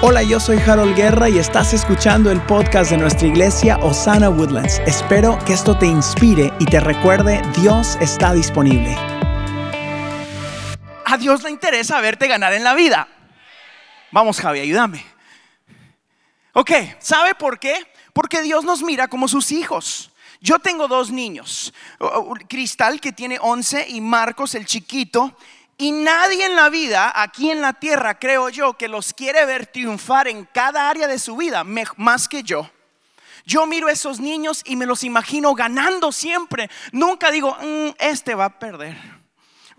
Hola, yo soy Harold Guerra y estás escuchando el podcast de nuestra iglesia Osana Woodlands. Espero que esto te inspire y te recuerde, Dios está disponible. A Dios le interesa verte ganar en la vida. Vamos, Javi, ayúdame. Ok, ¿sabe por qué? Porque Dios nos mira como sus hijos. Yo tengo dos niños, Cristal que tiene 11 y Marcos el chiquito. Y nadie en la vida, aquí en la tierra, creo yo, que los quiere ver triunfar en cada área de su vida, más que yo. Yo miro a esos niños y me los imagino ganando siempre. Nunca digo, mm, este va a perder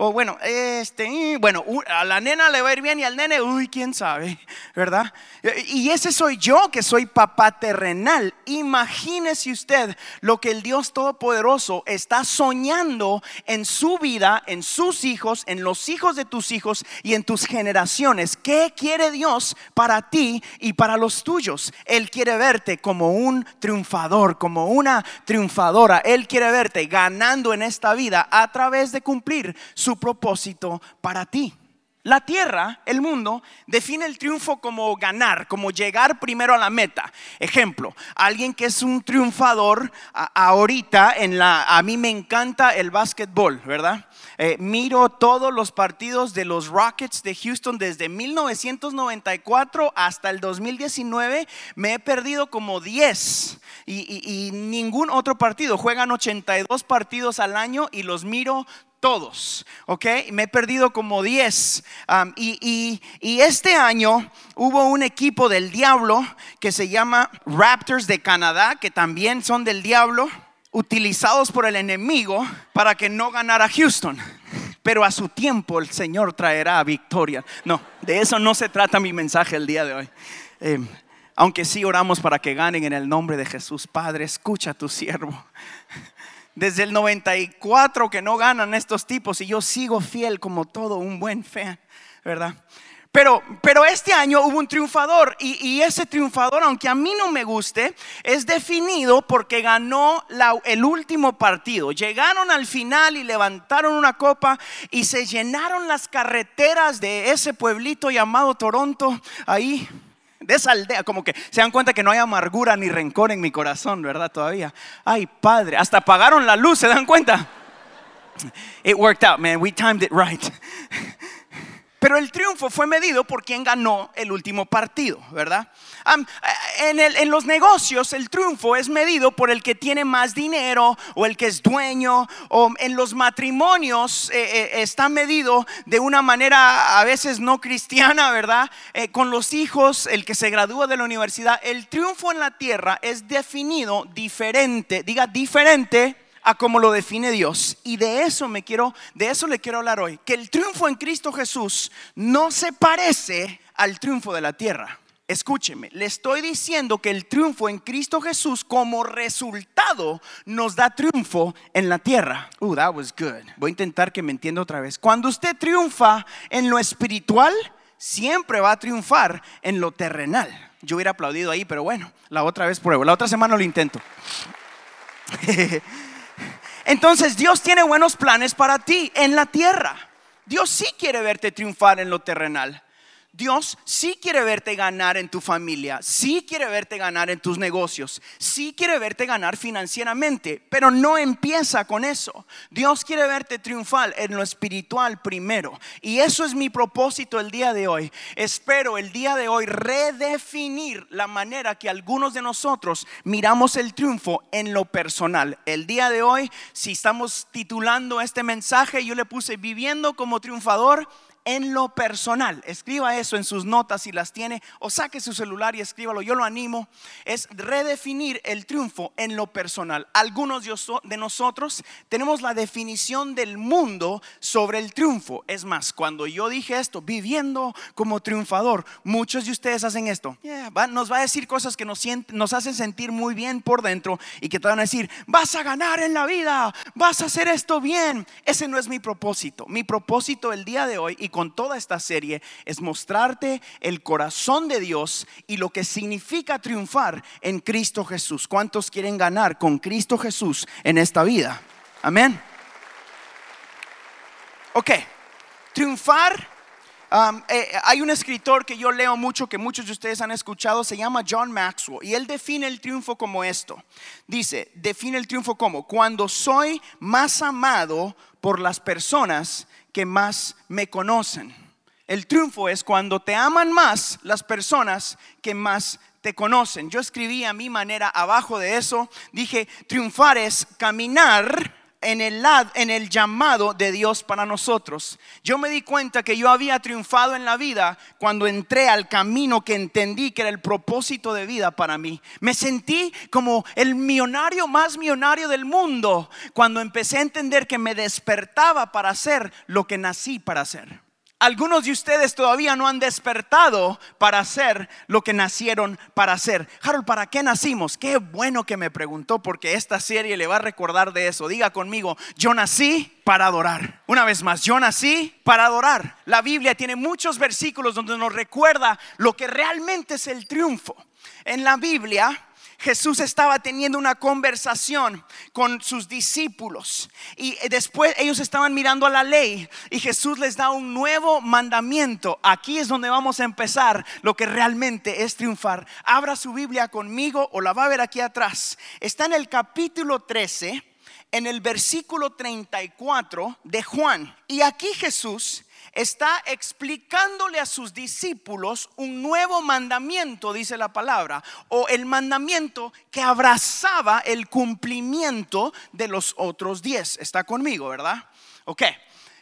o bueno, este, bueno, a la nena le va a ir bien y al nene, uy, quién sabe, ¿verdad? Y ese soy yo que soy papá terrenal. Imagínese usted lo que el Dios Todopoderoso está soñando en su vida, en sus hijos, en los hijos de tus hijos y en tus generaciones. ¿Qué quiere Dios para ti y para los tuyos? Él quiere verte como un triunfador, como una triunfadora. Él quiere verte ganando en esta vida a través de cumplir su propósito para ti. La tierra, el mundo, define el triunfo como ganar, como llegar primero a la meta. Ejemplo, alguien que es un triunfador ahorita en la, a mí me encanta el básquetbol, ¿verdad? Eh, miro todos los partidos de los Rockets de Houston desde 1994 hasta el 2019. Me he perdido como 10 y, y ningún otro partido. Juegan 82 partidos al año y los miro todos, ¿ok? Me he perdido como 10. y, este año hubo un equipo del diablo que se llama Raptors de Canadá, que también son del diablo, utilizados por el enemigo para que no ganara Houston. Pero a su tiempo el Señor traerá victoria. No, de eso no se trata mi mensaje el día de hoy. Em, aunque sí oramos para que ganen en el nombre de Jesús. Padre, escucha a tu siervo desde el 94 que no ganan estos tipos y yo sigo fiel como todo un buen fan, ¿verdad? Pero, pero este año hubo un triunfador y, y, ese triunfador, aunque a mí no me guste, es definido porque ganó el último partido. Llegaron al final y levantaron una copa y se llenaron las carreteras de ese pueblito llamado Toronto ahí de esa aldea, como que se dan cuenta que no hay amargura ni rencor en mi corazón, ¿verdad? Todavía. Ay, padre, hasta apagaron la luz, ¿se dan cuenta? It worked out, man. We timed it right. Pero el triunfo fue medido por quien ganó el último partido, ¿verdad? En, los negocios el triunfo es medido por el que tiene más dinero o el que es dueño, o en los matrimonios eh, eh, está medido de una manera a veces no cristiana, ¿verdad? Eh, con los hijos, el que se gradúa de la universidad, el triunfo en la tierra es definido diferente, diga diferente a como lo define Dios. Y de eso me quiero, de eso le quiero hablar hoy, que el triunfo en Cristo Jesús no se parece al triunfo de la tierra. Escúcheme, le estoy diciendo que el triunfo en Cristo Jesús como resultado nos da triunfo en la tierra. Uh, that was good. Voy a intentar que me entienda otra vez. Cuando usted triunfa en lo espiritual, siempre va a triunfar en lo terrenal. Yo hubiera aplaudido ahí, pero bueno, la otra vez pruebo. La otra semana lo intento. Entonces Dios tiene buenos planes para ti en la tierra. Dios sí quiere verte triunfar en lo terrenal. Dios sí quiere verte ganar en tu familia, sí quiere verte ganar en tus negocios, sí quiere verte ganar financieramente, pero no empieza con eso. Dios quiere verte triunfar en lo espiritual primero. Y eso es mi propósito el día de hoy. Espero el día de hoy redefinir la manera que algunos de nosotros miramos el triunfo en lo personal. El día de hoy, si estamos titulando este mensaje, yo le puse viviendo como triunfador en lo personal. Escriba eso en sus notas si las tiene o saque su celular y escríbalo. Yo lo animo. Es redefinir el triunfo en lo personal. Algunos de nosotros tenemos la definición del mundo sobre el triunfo. Es más, cuando yo dije esto, viviendo como triunfador, muchos de ustedes hacen esto. nos va a decir cosas que nos, nos hacen sentir muy bien por dentro y que te van a decir, vas a ganar en la vida, vas a hacer esto bien. Ese no es mi propósito. Mi propósito el día de hoy y con toda esta serie es mostrarte el corazón de Dios y lo que significa triunfar en Cristo Jesús. ¿Cuántos quieren ganar con Cristo Jesús en esta vida? Amén. Ok, triunfar Um, eh, hay un escritor que yo leo mucho, que muchos de ustedes han escuchado, se llama John Maxwell, y él define el triunfo como esto. Dice, define el triunfo como cuando soy más amado por las personas que más me conocen. El triunfo es cuando te aman más las personas que más te conocen. Yo escribí a mi manera abajo de eso, dije, triunfar es caminar en el, llamado de Dios para nosotros. Yo me di cuenta que yo había triunfado en la vida cuando entré al camino que entendí que era el propósito de vida para mí. Me sentí como el millonario más millonario del mundo cuando empecé a entender que me despertaba para hacer lo que nací para hacer. Algunos de ustedes todavía no han despertado para hacer lo que nacieron para hacer. Harold, ¿para qué nacimos? Qué bueno que me preguntó porque esta serie le va a recordar de eso. Diga conmigo, yo nací para adorar. Una vez más, yo nací para adorar. La Biblia tiene muchos versículos donde nos recuerda lo que realmente es el triunfo. En la Biblia Jesús estaba teniendo una conversación con sus discípulos y después ellos estaban mirando a la ley y Jesús les da un nuevo mandamiento. Aquí es donde vamos a empezar lo que realmente es triunfar. Abra su Biblia conmigo o la va a ver aquí atrás. Está en el capítulo 13, en el versículo 34 de Juan. Y aquí Jesús está explicándole a sus discípulos un nuevo mandamiento, dice la palabra, o el mandamiento que abrazaba el cumplimiento de los otros diez. Está conmigo, ¿verdad? Ok.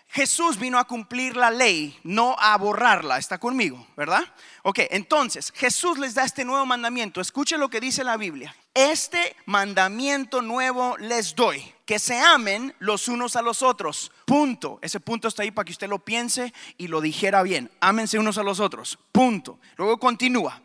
Jesús vino a cumplir la ley, no a borrarla. Está conmigo, ¿verdad? Ok, entonces Jesús les da este nuevo mandamiento. Escuche lo que dice la Biblia. Este mandamiento nuevo les doy, que se amen los unos a los otros. Punto. Ese punto está ahí para que usted lo piense y lo dijera bien. Ámense unos a los otros. Punto. Luego continúa.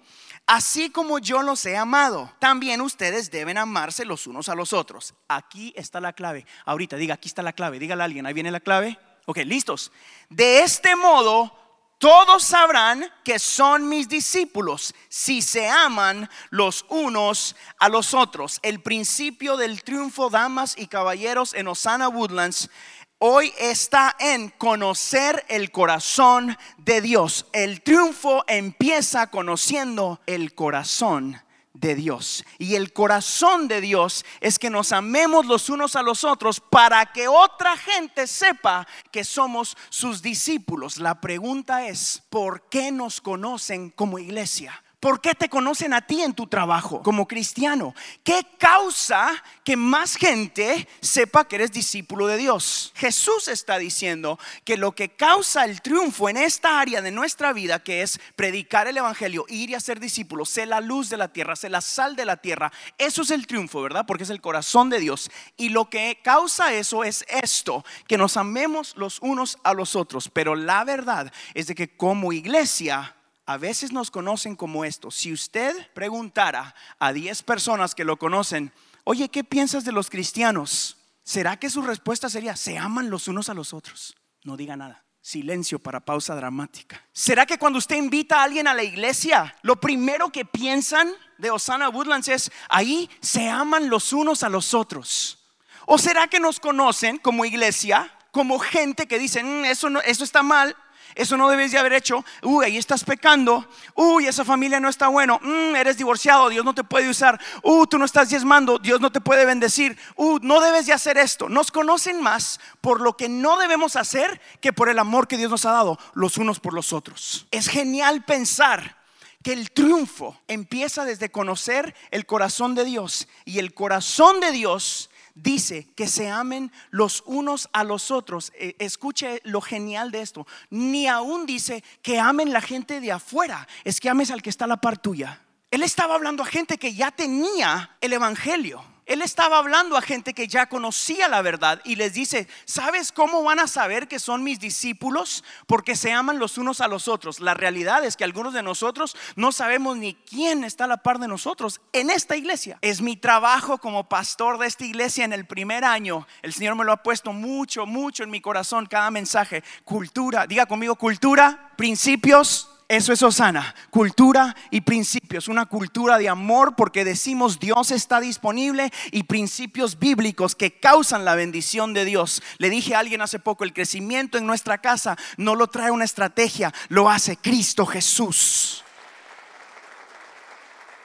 Así como yo los he amado, también ustedes deben amarse los unos a los otros. Aquí está la clave. Ahorita diga, aquí está la clave. Dígale a alguien, ahí viene la clave. Ok, listos. De este modo, todos sabrán que son mis discípulos si se aman los unos a los otros. El principio del triunfo, damas y caballeros, en Osana Woodlands hoy está en conocer el corazón de Dios. El triunfo empieza conociendo el corazón de Dios. Y el corazón de Dios es que nos amemos los unos a los otros para que otra gente sepa que somos sus discípulos. La pregunta es, ¿por qué nos conocen como iglesia? ¿Por qué te conocen a ti en tu trabajo como cristiano? ¿Qué causa que más gente sepa que eres discípulo de Dios? Jesús está diciendo que lo que causa el triunfo en esta área de nuestra vida, que es predicar el Evangelio, ir y hacer discípulos, ser la luz de la tierra, ser la sal de la tierra, eso es el triunfo, ¿verdad? Porque es el corazón de Dios. Y lo que causa eso es esto, que nos amemos los unos a los otros. Pero la verdad es de que como iglesia a veces nos conocen como esto. Si usted preguntara a 10 personas que lo conocen, oye, ¿qué piensas de los cristianos? ¿Será que su respuesta sería, se aman los unos a los otros? No diga nada. Silencio para pausa dramática. ¿Será que cuando usted invita a alguien a la iglesia, lo primero que piensan de Osana Woodlands es, ahí se aman los unos a los otros? ¿O será que nos conocen como iglesia, como gente que dicen, mm, eso, no, eso está mal, eso no debes de haber hecho. Uy, ahí estás pecando. Uy, esa familia no está bueno. Mm, eres divorciado, Dios no te puede usar. Uy, tú no estás diezmando, Dios no te puede bendecir. Uy, no debes de hacer esto. Nos conocen más por lo que no debemos hacer que por el amor que Dios nos ha dado los unos por los otros. Es genial pensar que el triunfo empieza desde conocer el corazón de Dios y el corazón de Dios dice que se amen los unos a los otros. Eh, escuche lo genial de esto. Ni aún dice que amen la gente de afuera, es que ames al que está a la par tuya. Él estaba hablando a gente que ya tenía el Evangelio. Él estaba hablando a gente que ya conocía la verdad y les dice, ¿sabes cómo van a saber que son mis discípulos? Porque se aman los unos a los otros. La realidad es que algunos de nosotros no sabemos ni quién está a la par de nosotros en esta iglesia. Es mi trabajo como pastor de esta iglesia en el primer año. El Señor me lo ha puesto mucho, mucho en mi corazón cada mensaje. Cultura, diga conmigo cultura, principios Eso es Osana, cultura y principios, una cultura de amor porque decimos Dios está disponible y principios bíblicos que causan la bendición de Dios. Le dije a alguien hace poco, el crecimiento en nuestra casa no lo trae una estrategia, lo hace Cristo Jesús.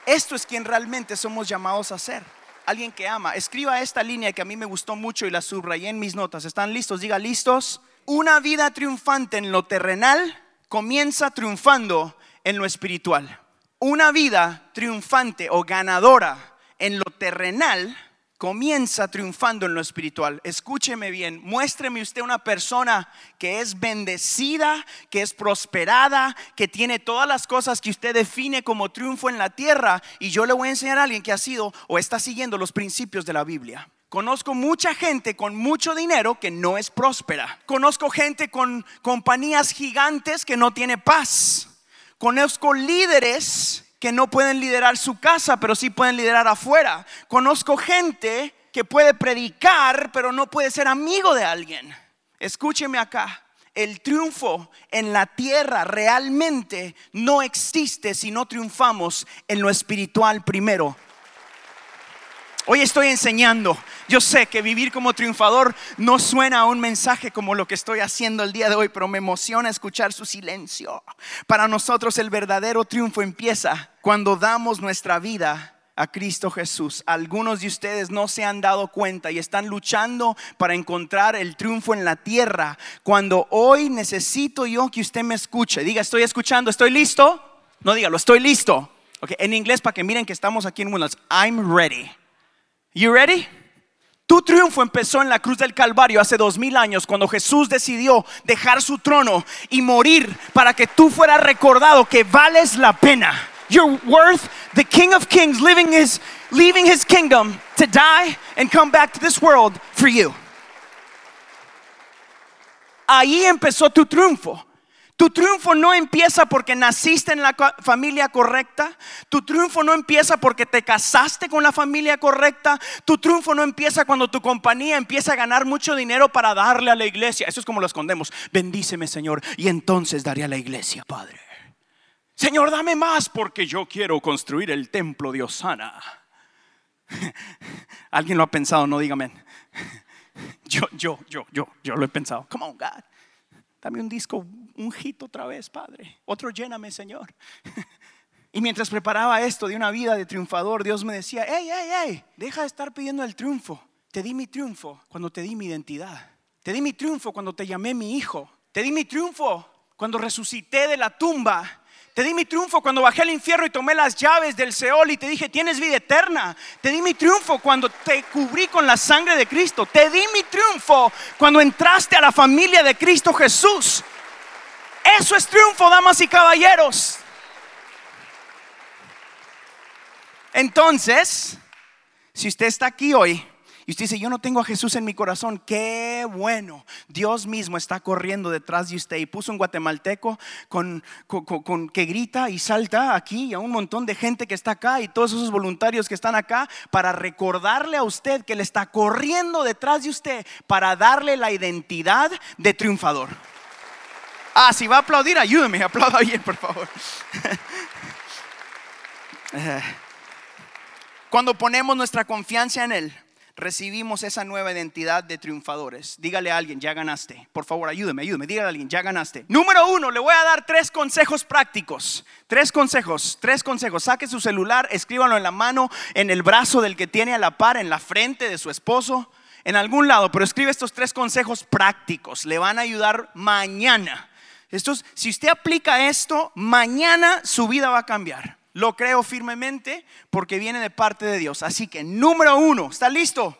Esto es quien realmente somos llamados a ser. Alguien que ama. Escriba esta línea que a mí me gustó mucho y la subrayé en mis notas. ¿Están listos? Diga listos. Una vida triunfante en lo terrenal comienza triunfando en lo espiritual. Una vida triunfante o ganadora en lo terrenal comienza triunfando en lo espiritual. Escúcheme bien, muéstreme usted una persona que es bendecida, que es prosperada, que tiene todas las cosas que usted define como triunfo en la tierra y yo le voy a enseñar a alguien que ha sido o está siguiendo los principios de la Biblia. Conozco mucha gente con mucho dinero que no es próspera. Conozco gente con compañías gigantes que no tiene paz. Conozco líderes que no pueden liderar su casa, pero sí pueden liderar afuera. Conozco gente que puede predicar, pero no puede ser amigo de alguien. Escúcheme acá. El triunfo en la tierra realmente no existe si no triunfamos en lo espiritual primero. Hoy estoy enseñando. Yo sé que vivir como triunfador no suena a un mensaje como lo que estoy haciendo el día de hoy, pero me emociona escuchar su silencio. Para nosotros el verdadero triunfo empieza cuando damos nuestra vida a Cristo Jesús. Algunos de ustedes no se han dado cuenta y están luchando para encontrar el triunfo en la tierra. Cuando hoy necesito yo que usted me escuche, diga, estoy escuchando, estoy listo. No diga, lo estoy listo. en inglés para que miren que estamos aquí en Williams. I'm ready. You ready? Tu triunfo empezó en la cruz del Calvario hace dos mil años cuando Jesús decidió dejar su trono y morir para que tú fueras recordado que vales la pena. You're worth the King of Kings living his, leaving his kingdom to die and come back to this world for you. Ahí empezó tu triunfo. Tu triunfo no empieza porque naciste en la familia correcta. Tu triunfo no empieza porque te casaste con la familia correcta. Tu triunfo no empieza cuando tu compañía empieza a ganar mucho dinero para darle a la iglesia. Eso es como lo escondemos. Bendíceme, Señor, y entonces daré a la iglesia, Padre. Señor, dame más porque yo quiero construir el templo de Osana. ¿Alguien lo ha pensado? No dígame. Yo, yo, yo, yo, yo lo he pensado. Come on, God. Dame un disco, un hit otra vez, Padre. Otro lléname, Señor. Y mientras preparaba esto de una vida de triunfador, Dios me decía, hey, hey, hey, deja de estar pidiendo el triunfo. Te di mi triunfo cuando te di mi identidad. Te di mi triunfo cuando te llamé mi hijo. Te di mi triunfo cuando resucité de la tumba te di mi triunfo cuando bajé al infierno y tomé las llaves del Seol y te dije, tienes vida eterna. Te di mi triunfo cuando te cubrí con la sangre de Cristo. Te di mi triunfo cuando entraste a la familia de Cristo Jesús. Eso es triunfo, damas y caballeros. Entonces, si usted está aquí hoy y usted dice, yo no tengo a Jesús en mi corazón, qué bueno. Dios mismo está corriendo detrás de usted y puso un guatemalteco con, que grita y salta aquí y a un montón de gente que está acá y todos esos voluntarios que están acá para recordarle a usted que Él está corriendo detrás de usted para darle la identidad de triunfador. Ah, si va a aplaudir, ayúdeme, aplauda bien, por favor. Cuando ponemos nuestra confianza en Él, recibimos esa nueva identidad de triunfadores. Dígale a alguien, ya ganaste. Por favor, ayúdeme, ayúdeme. Dígale a alguien, ya ganaste. Número uno, le voy a dar tres consejos prácticos. Tres consejos, tres consejos. Saque su celular, escríbanlo en la mano, en el brazo del que tiene a la par, en la frente de su esposo, en algún lado. Pero escribe estos tres consejos prácticos. Le van a ayudar mañana. Estos, si usted aplica esto, mañana su vida va a cambiar. Lo creo firmemente porque viene de parte de Dios. Así que, número uno, ¿está listo?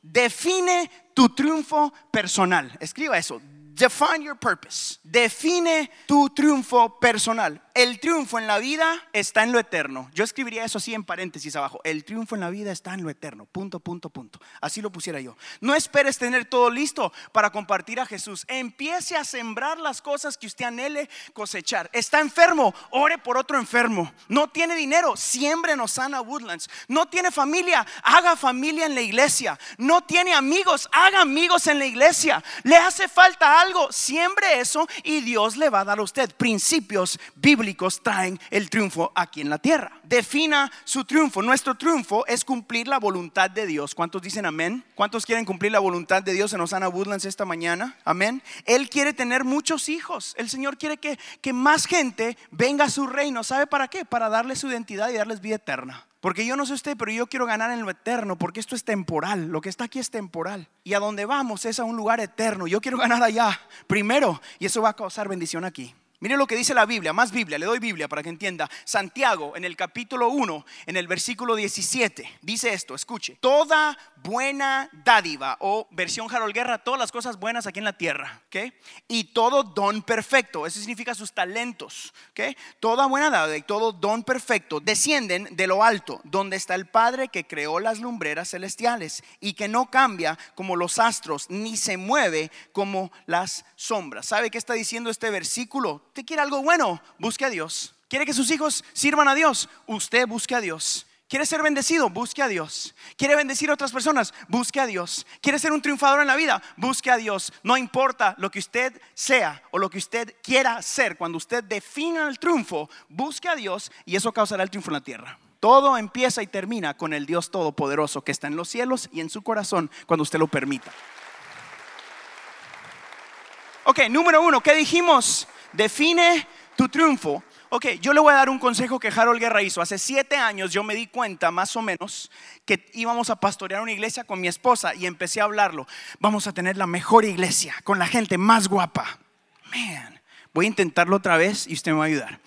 Define tu triunfo personal. Escriba eso. Define your purpose. Define tu triunfo personal. El triunfo en la vida está en lo eterno. Yo escribiría eso así en paréntesis abajo. El triunfo en la vida está en lo eterno. Punto, punto, punto. Así lo pusiera yo. No esperes tener todo listo para compartir a Jesús. Empiece a sembrar las cosas que usted anhele cosechar. Está enfermo, ore por otro enfermo. No tiene dinero, siembre en Osana Woodlands. No tiene familia, haga familia en la iglesia. No tiene amigos, haga amigos en la iglesia. Le hace falta algo, siembre eso y Dios le va a dar a usted principios bíblicos traen el triunfo aquí en la tierra. Defina su triunfo. Nuestro triunfo es cumplir la voluntad de Dios. ¿Cuántos dicen amén? ¿Cuántos quieren cumplir la voluntad de Dios en Osana Woodlands esta mañana? Amén. Él quiere tener muchos hijos. El Señor quiere que, que más gente venga a su reino. ¿Sabe para qué? Para darle su identidad y darles vida eterna. Porque yo no sé usted, pero yo quiero ganar en lo eterno, porque esto es temporal. Lo que está aquí es temporal. Y a donde vamos es a un lugar eterno. Yo quiero ganar allá primero y eso va a causar bendición aquí. Mire lo que dice la Biblia, más Biblia, le doy Biblia para que entienda. Santiago en el capítulo 1, en el versículo 17, dice esto, escuche, toda buena dádiva o versión Harold Guerra, todas las cosas buenas aquí en la tierra, ¿ok? Y todo don perfecto, eso significa sus talentos, ¿ok? Toda buena dádiva y todo don perfecto descienden de lo alto, donde está el Padre que creó las lumbreras celestiales y que no cambia como los astros, ni se mueve como las sombras. ¿Sabe qué está diciendo este versículo? ¿Usted quiere algo bueno? Busque a Dios. ¿Quiere que sus hijos sirvan a Dios? Usted busque a Dios. ¿Quiere ser bendecido? Busque a Dios. ¿Quiere bendecir a otras personas? Busque a Dios. ¿Quiere ser un triunfador en la vida? Busque a Dios. No importa lo que usted sea o lo que usted quiera ser, cuando usted defina el triunfo, busque a Dios y eso causará el triunfo en la tierra. Todo empieza y termina con el Dios Todopoderoso que está en los cielos y en su corazón cuando usted lo permita. Ok, número uno, ¿qué dijimos? Define tu triunfo. Ok, yo le voy a dar un consejo que Harold Guerra hizo. Hace siete años yo me di cuenta, más o menos, que íbamos a pastorear una iglesia con mi esposa y empecé a hablarlo. Vamos a tener la mejor iglesia, con la gente más guapa. Man, voy a intentarlo otra vez y usted me va a ayudar.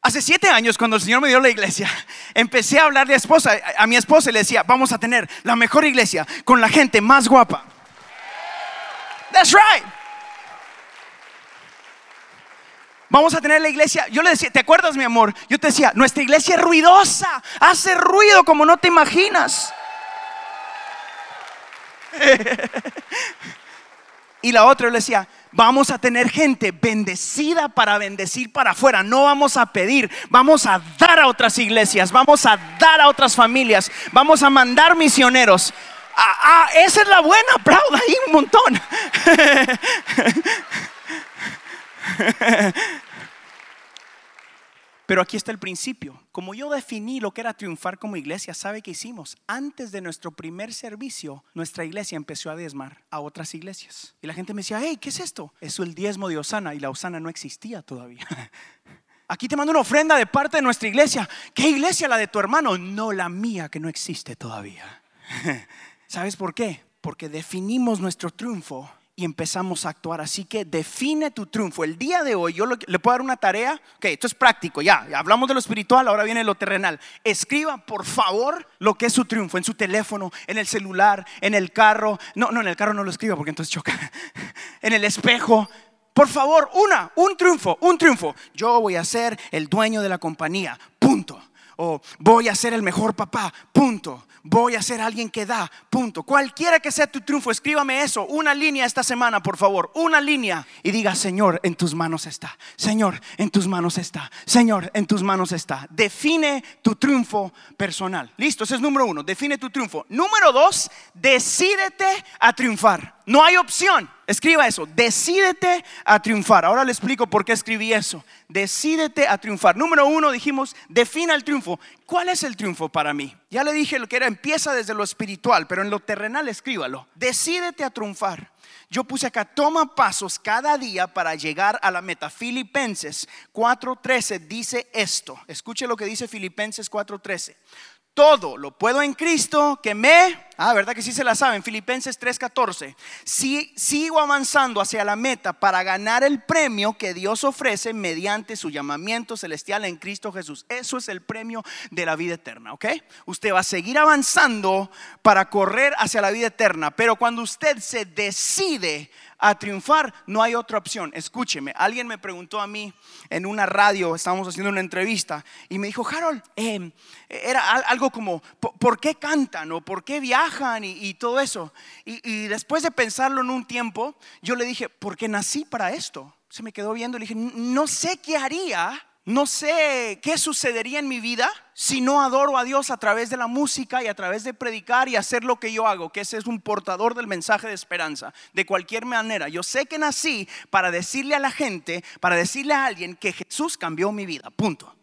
Hace siete años, cuando el Señor me dio la iglesia, empecé a hablarle a, esposa, a mi esposa y le decía, vamos a tener la mejor iglesia con la gente más guapa. That's right. Vamos a tener la iglesia. Yo le decía, ¿te acuerdas, mi amor? Yo te decía, nuestra iglesia es ruidosa, hace ruido como no te imaginas. y la otra yo le decía, vamos a tener gente bendecida para bendecir para afuera. No vamos a pedir, vamos a dar a otras iglesias, vamos a dar a otras familias, vamos a mandar misioneros. Ah, ah esa es la buena, aplauda ahí un montón. Pero aquí está el principio. Como yo definí lo que era triunfar como iglesia, ¿sabe qué hicimos? Antes de nuestro primer servicio, nuestra iglesia empezó a diezmar a otras iglesias. Y la gente me decía, hey, ¿qué es esto? Es el diezmo de Osana y la Osana no existía todavía. Aquí te mando una ofrenda de parte de nuestra iglesia. ¿Qué iglesia? La de tu hermano. No la mía que no existe todavía. ¿Sabes por qué? Porque definimos nuestro triunfo y empezamos a actuar. Así que define tu triunfo. El día de hoy yo le puedo dar una tarea. Ok, esto es práctico, ya, hablamos de lo espiritual, ahora viene lo terrenal. Escriba, por favor, lo que es su triunfo en su teléfono, en el celular, en el carro. No, no, en el carro no lo escriba porque entonces choca. en el espejo. Por favor, una, un triunfo, un triunfo. Yo voy a ser el dueño de la compañía, punto. O voy a ser el mejor papá, punto voy a ser alguien que da, punto. Cualquiera que sea tu triunfo, escríbame eso, una línea esta semana, por favor, una línea. Y diga, Señor, en tus manos está. Señor, en tus manos está. Señor, en tus manos está. Define tu triunfo personal. Listo, ese es número uno, define tu triunfo. Número dos, decídete a triunfar. No hay opción. Escriba eso. Decídete a triunfar. Ahora le explico por qué escribí eso. Decídete a triunfar. Número uno, dijimos, defina el triunfo. ¿Cuál es el triunfo para mí? Ya le dije lo que era, empieza desde lo espiritual, pero en lo terrenal escríbalo. Decídete a triunfar. Yo puse acá, toma pasos cada día para llegar a la meta. Filipenses 4:13 dice esto. Escuche lo que dice Filipenses 4:13 todo lo puedo en Cristo que me... Ah, ¿verdad que sí se la saben? Filipenses 3:14. Si, sigo avanzando hacia la meta para ganar el premio que Dios ofrece mediante su llamamiento celestial en Cristo Jesús. Eso es el premio de la vida eterna, ¿ok? Usted va a seguir avanzando para correr hacia la vida eterna, pero cuando usted se decide a triunfar, no hay otra opción. Escúcheme, alguien me preguntó a mí en una radio, estábamos haciendo una entrevista, y me dijo, Harold, em, era algo como, ¿por qué cantan o por qué viajan y, todo eso? Y, después de pensarlo en un tiempo, yo le dije, porque nací para esto. Se me quedó viendo y le dije, no sé qué haría, no sé qué sucedería en mi vida si no adoro a Dios a través de la música y a través de predicar y hacer lo que yo hago, que ese es un portador del mensaje de esperanza, de cualquier manera. Yo sé que nací para decirle a la gente, para decirle a alguien que Jesús cambió mi vida, punto.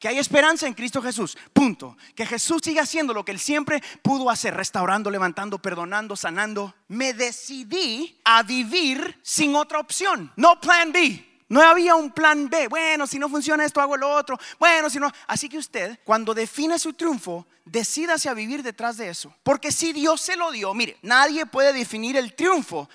Que hay esperanza en Cristo Jesús, punto. Que Jesús sigue haciendo lo que Él siempre pudo hacer, restaurando, levantando, perdonando, sanando. Me decidí a vivir sin otra opción, no plan B. No había un plan B. Bueno, si no funciona esto, hago lo otro. Bueno, si no. Así que usted, cuando define su triunfo, decídase a vivir detrás de eso. Porque si Dios se lo dio, mire, nadie puede definir el triunfo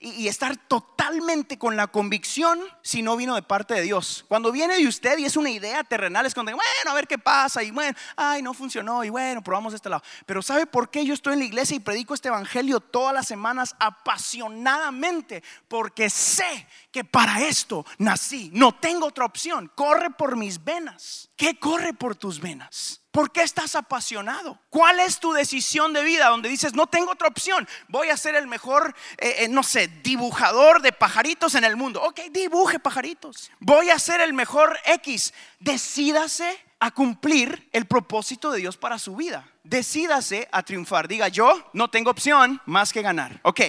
y, estar totalmente con la convicción si no vino de parte de Dios. Cuando viene de usted y es una idea terrenal, es cuando, bueno, a ver qué pasa y bueno, ay, no funcionó y bueno, probamos este lado. Pero ¿sabe por qué yo estoy en la iglesia y predico este evangelio todas las semanas apasionadamente? Porque sé que para esto nací, no tengo otra opción, corre por mis venas. ¿Qué corre por tus venas? ¿Por qué estás apasionado? ¿Cuál es tu decisión de vida donde dices, no tengo otra opción? Voy a ser el mejor, eh, eh, no sé, dibujador de pajaritos en el mundo. Ok, dibuje pajaritos. Voy a ser el mejor X. Decídase a cumplir el propósito de Dios para su vida. Decídase a triunfar. Diga, yo no tengo opción más que ganar. Ok,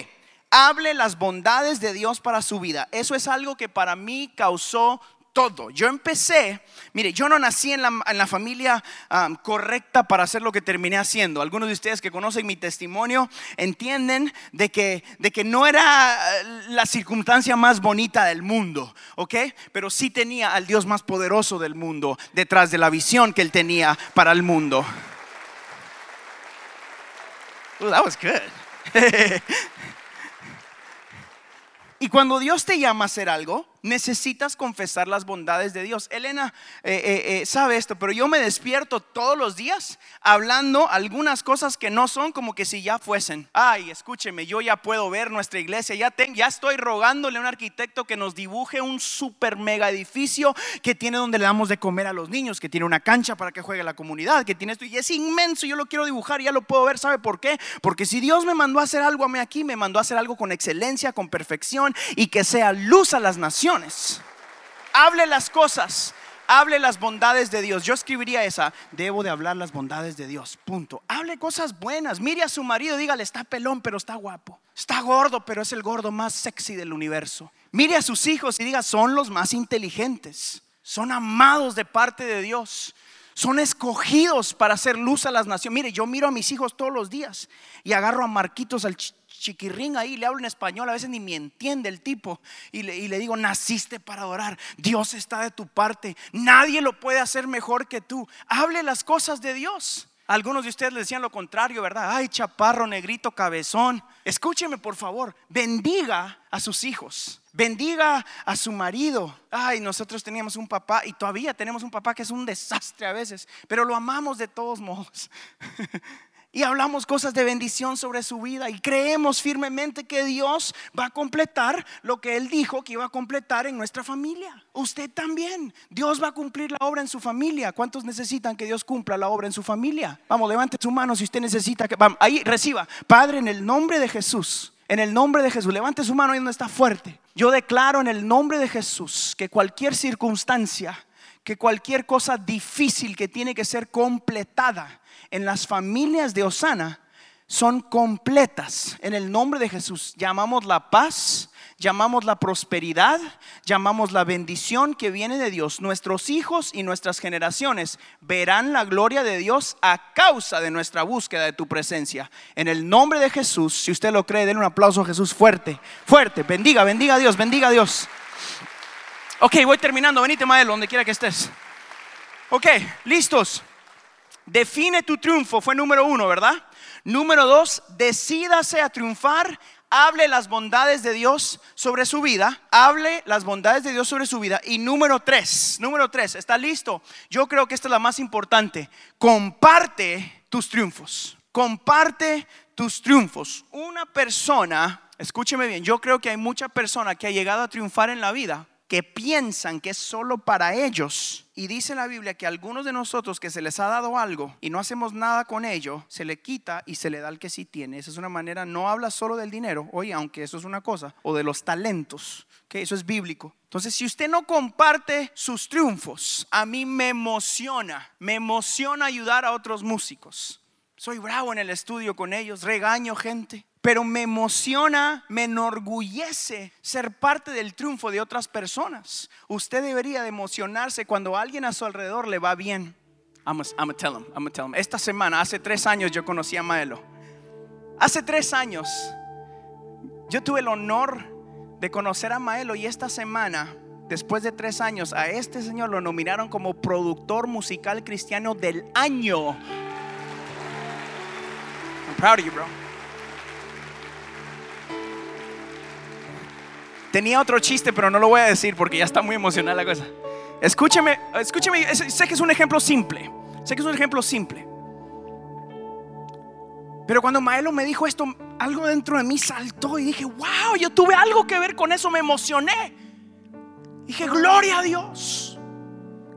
hable las bondades de Dios para su vida. Eso es algo que para mí causó todo. Yo empecé, mire, yo no nací en la, familia correcta para hacer lo que terminé haciendo. Algunos de ustedes que conocen mi testimonio entienden de que, de que no era eh, la circunstancia más bonita del mundo, ¿ok? Pero sí tenía al Dios más poderoso del mundo detrás de la visión que él tenía para el mundo. that was good. y cuando Dios te llama a hacer algo, necesitas confesar las bondades de Dios. Elena eh, eh, eh, sabe esto, pero yo me despierto todos los días hablando algunas cosas que no son como que si ya fuesen. Ay, escúcheme, yo ya puedo ver nuestra iglesia, ya, ya estoy rogándole a un arquitecto que nos dibuje un super mega edificio que tiene donde le damos de comer a los niños, que tiene una cancha para que juegue la comunidad, que tiene esto y es inmenso, yo lo quiero dibujar, ya lo puedo ver, ¿sabe por qué? Porque si Dios me mandó a hacer algo a mí aquí, me mandó a hacer algo con excelencia, con perfección y que sea luz a las naciones Hable las cosas, hable las bondades de Dios. Yo escribiría esa, debo de hablar las bondades de Dios, punto. Hable cosas buenas, mire a su marido, dígale, está pelón, pero está guapo. Está gordo, pero es el gordo más sexy del universo. Mire a sus hijos y diga, son los más inteligentes, son amados de parte de Dios. Son escogidos para hacer luz a las naciones. Mire, yo miro a mis hijos todos los días y agarro a Marquitos al chiquirrín ahí, le hablo en español, a veces ni me entiende el tipo. Y le, digo, naciste para adorar, Dios está de tu parte, nadie lo puede hacer mejor que tú. Hable las cosas de Dios. Algunos de ustedes le decían lo contrario, ¿verdad? Ay, chaparro, negrito, cabezón. Escúcheme, por favor. Bendiga a sus hijos. Bendiga a su marido. Ay, nosotros teníamos un papá y todavía tenemos un papá que es un desastre a veces, pero lo amamos de todos modos. y hablamos cosas de bendición sobre su vida y creemos firmemente que Dios va a completar lo que Él dijo que iba a completar en nuestra familia. Usted también. Dios va a cumplir la obra en su familia. ¿Cuántos necesitan que Dios cumpla la obra en su familia? Vamos, levante su mano si usted necesita que... Vamos, ahí reciba. Padre, en el nombre de Jesús. En el nombre de Jesús, levante su mano ahí donde está fuerte. Yo declaro en el nombre de Jesús que cualquier circunstancia, que cualquier cosa difícil que tiene que ser completada, en las familias de Osana son completas. En el nombre de Jesús llamamos la paz, llamamos la prosperidad, llamamos la bendición que viene de Dios. Nuestros hijos y nuestras generaciones verán la gloria de Dios a causa de nuestra búsqueda de tu presencia. En el nombre de Jesús, si usted lo cree, denle un aplauso a Jesús fuerte, fuerte. Bendiga, bendiga a Dios, bendiga a Dios. Ok, voy terminando. Venite, Maelo, donde quiera que estés. Ok, listos. Define tu triunfo, fue número uno, ¿verdad? Número dos, decídase a triunfar, hable las bondades de Dios sobre su vida, hable las bondades de Dios sobre su vida. Y número tres, número tres, ¿está listo? Yo creo que esta es la más importante, comparte tus triunfos, comparte tus triunfos. Una persona, escúcheme bien, yo creo que hay mucha persona que ha llegado a triunfar en la vida que piensan que es solo para ellos. Y dice la Biblia que a algunos de nosotros que se les ha dado algo y no hacemos nada con ello, se le quita y se le da al que sí tiene. Esa es una manera, no habla solo del dinero, oye, aunque eso es una cosa, o de los talentos, que eso es bíblico. Entonces, si usted no comparte sus triunfos, a mí me emociona, me emociona ayudar a otros músicos. Soy bravo en el estudio con ellos, regaño gente pero me emociona, me enorgullece ser parte del triunfo de otras personas. Usted debería de emocionarse cuando alguien a su alrededor le va bien. I'm gonna tell him, I'm tell him. Esta semana, hace tres años, yo conocí a Maelo. Hace tres años, yo tuve el honor de conocer a Maelo y esta semana, después de tres años, a este señor lo nominaron como productor musical cristiano del año. I'm proud of you, bro. Tenía otro chiste, pero no lo voy a decir porque ya está muy emocional la cosa. Escúcheme, escúcheme, sé que es un ejemplo simple. Sé que es un ejemplo simple. Pero cuando Maelo me dijo esto, algo dentro de mí saltó y dije, wow, yo tuve algo que ver con eso, me emocioné. Dije, gloria a Dios.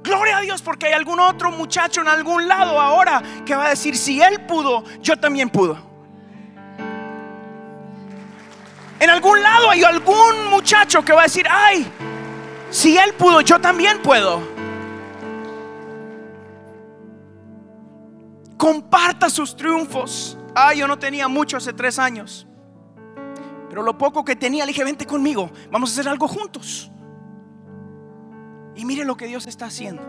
Gloria a Dios porque hay algún otro muchacho en algún lado ahora que va a decir, si él pudo, yo también pudo. En algún lado hay algún muchacho que va a decir, ay, si él pudo, yo también puedo. Comparta sus triunfos. Ay, yo no tenía mucho hace tres años. Pero lo poco que tenía, le dije, vente conmigo, vamos a hacer algo juntos. Y mire lo que Dios está haciendo.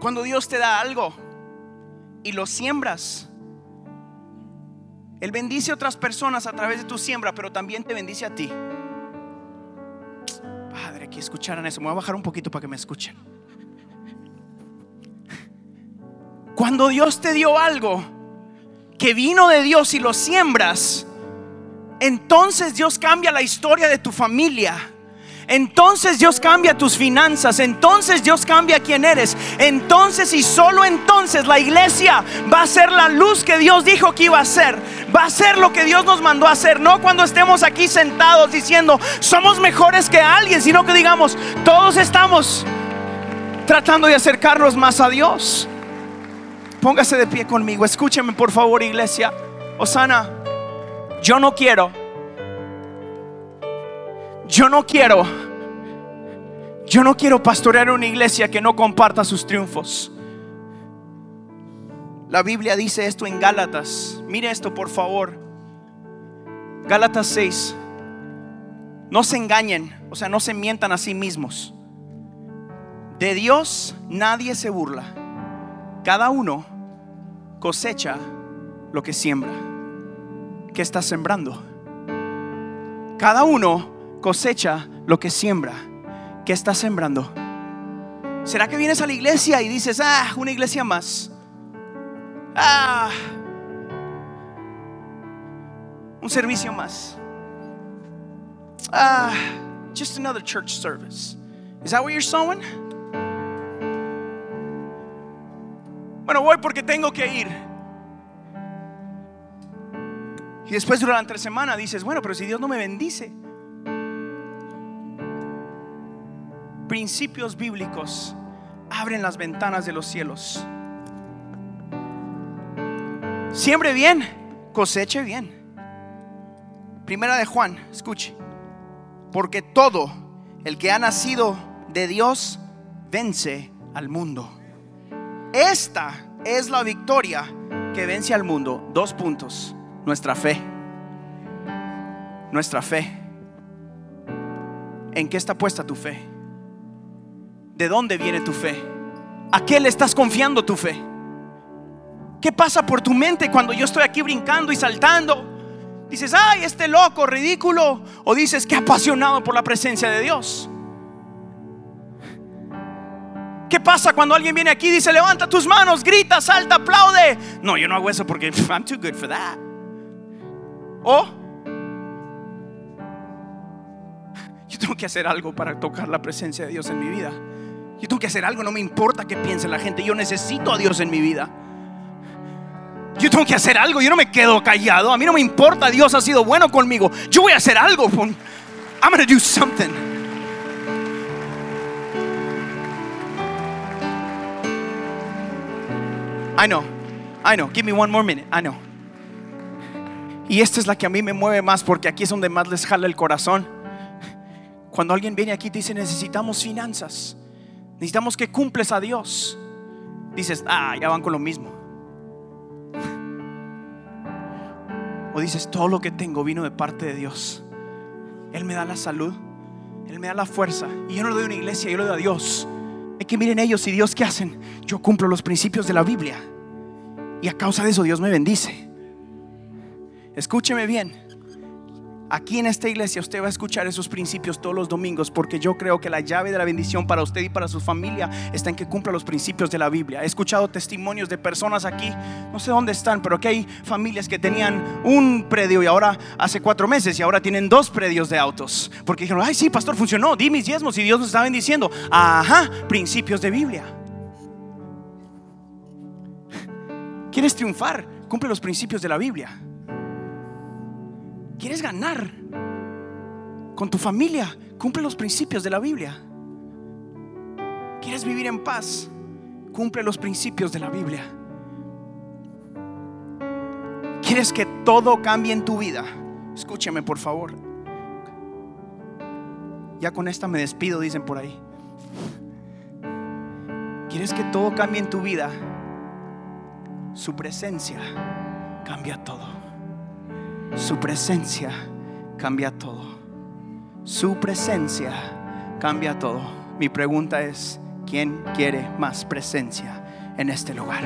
Cuando Dios te da algo y lo siembras, él bendice a otras personas a través de tu siembra, pero también te bendice a ti. Padre, que escucharan eso. Me voy a bajar un poquito para que me escuchen. Cuando Dios te dio algo que vino de Dios y lo siembras, entonces Dios cambia la historia de tu familia entonces Dios cambia tus finanzas, entonces Dios cambia quién eres, entonces y solo entonces la iglesia va a ser la luz que Dios dijo que iba a ser, va a ser lo que Dios nos mandó a hacer, no cuando estemos aquí sentados diciendo somos mejores que alguien, sino que digamos todos estamos tratando de acercarnos más a Dios. Póngase de pie conmigo, escúcheme por favor iglesia. Osana, yo no quiero yo no quiero, yo no quiero pastorear una iglesia que no comparta sus triunfos. La Biblia dice esto en Gálatas. Mire esto, por favor. Gálatas 6. No se engañen, o sea, no se mientan a sí mismos. De Dios nadie se burla. Cada uno cosecha lo que siembra. ¿Qué está sembrando? Cada uno cosecha lo que siembra. ¿Qué estás sembrando? ¿Será que vienes a la iglesia y dices, ah, una iglesia más? Ah, un servicio más. Ah, just another church service. Is that what you're sowing? Bueno, voy porque tengo que ir. Y después durante la semana dices, bueno, pero si Dios no me bendice. principios bíblicos abren las ventanas de los cielos. Siembre bien, coseche bien. Primera de Juan, escuche. Porque todo el que ha nacido de Dios vence al mundo. Esta es la victoria que vence al mundo. Dos puntos. Nuestra fe. Nuestra fe. ¿En qué está puesta tu fe? ¿De dónde viene tu fe? ¿A qué le estás confiando tu fe? ¿Qué pasa por tu mente cuando yo estoy aquí brincando y saltando? Dices, ay, este loco, ridículo. O dices, que apasionado por la presencia de Dios. ¿Qué pasa cuando alguien viene aquí y dice, levanta tus manos, grita, salta, aplaude? No, yo no hago eso porque I'm too good for that. O yo tengo que hacer algo para tocar la presencia de Dios en mi vida. Yo tengo que hacer algo, no me importa qué piense la gente. Yo necesito a Dios en mi vida. Yo tengo que hacer algo, yo no me quedo callado. A mí no me importa, Dios ha sido bueno conmigo. Yo voy a hacer algo. I'm going to do something. I know, I know. Give me one more minute. I know. Y esta es la que a mí me mueve más porque aquí es donde más les jala el corazón. Cuando alguien viene aquí y dice necesitamos finanzas, necesitamos que cumples a Dios, dices, ah, ya van con lo mismo. O dices, todo lo que tengo vino de parte de Dios. Él me da la salud, Él me da la fuerza. Y yo no le doy a una iglesia, yo le doy a Dios. Es que miren ellos y Dios qué hacen. Yo cumplo los principios de la Biblia. Y a causa de eso Dios me bendice. Escúcheme bien. Aquí en esta iglesia usted va a escuchar esos principios todos los domingos porque yo creo que la llave de la bendición para usted y para su familia está en que cumpla los principios de la Biblia. He escuchado testimonios de personas aquí, no sé dónde están, pero que hay familias que tenían un predio y ahora hace cuatro meses y ahora tienen dos predios de autos. Porque dijeron, ay sí, pastor, funcionó, di mis diezmos y Dios nos está bendiciendo. Ajá, principios de Biblia. ¿Quieres triunfar? Cumple los principios de la Biblia. ¿Quieres ganar con tu familia? Cumple los principios de la Biblia. ¿Quieres vivir en paz? Cumple los principios de la Biblia. ¿Quieres que todo cambie en tu vida? Escúcheme por favor. Ya con esta me despido, dicen por ahí. ¿Quieres que todo cambie en tu vida? Su presencia cambia todo. Su presencia cambia todo. Su presencia cambia todo. Mi pregunta es, ¿quién quiere más presencia en este lugar?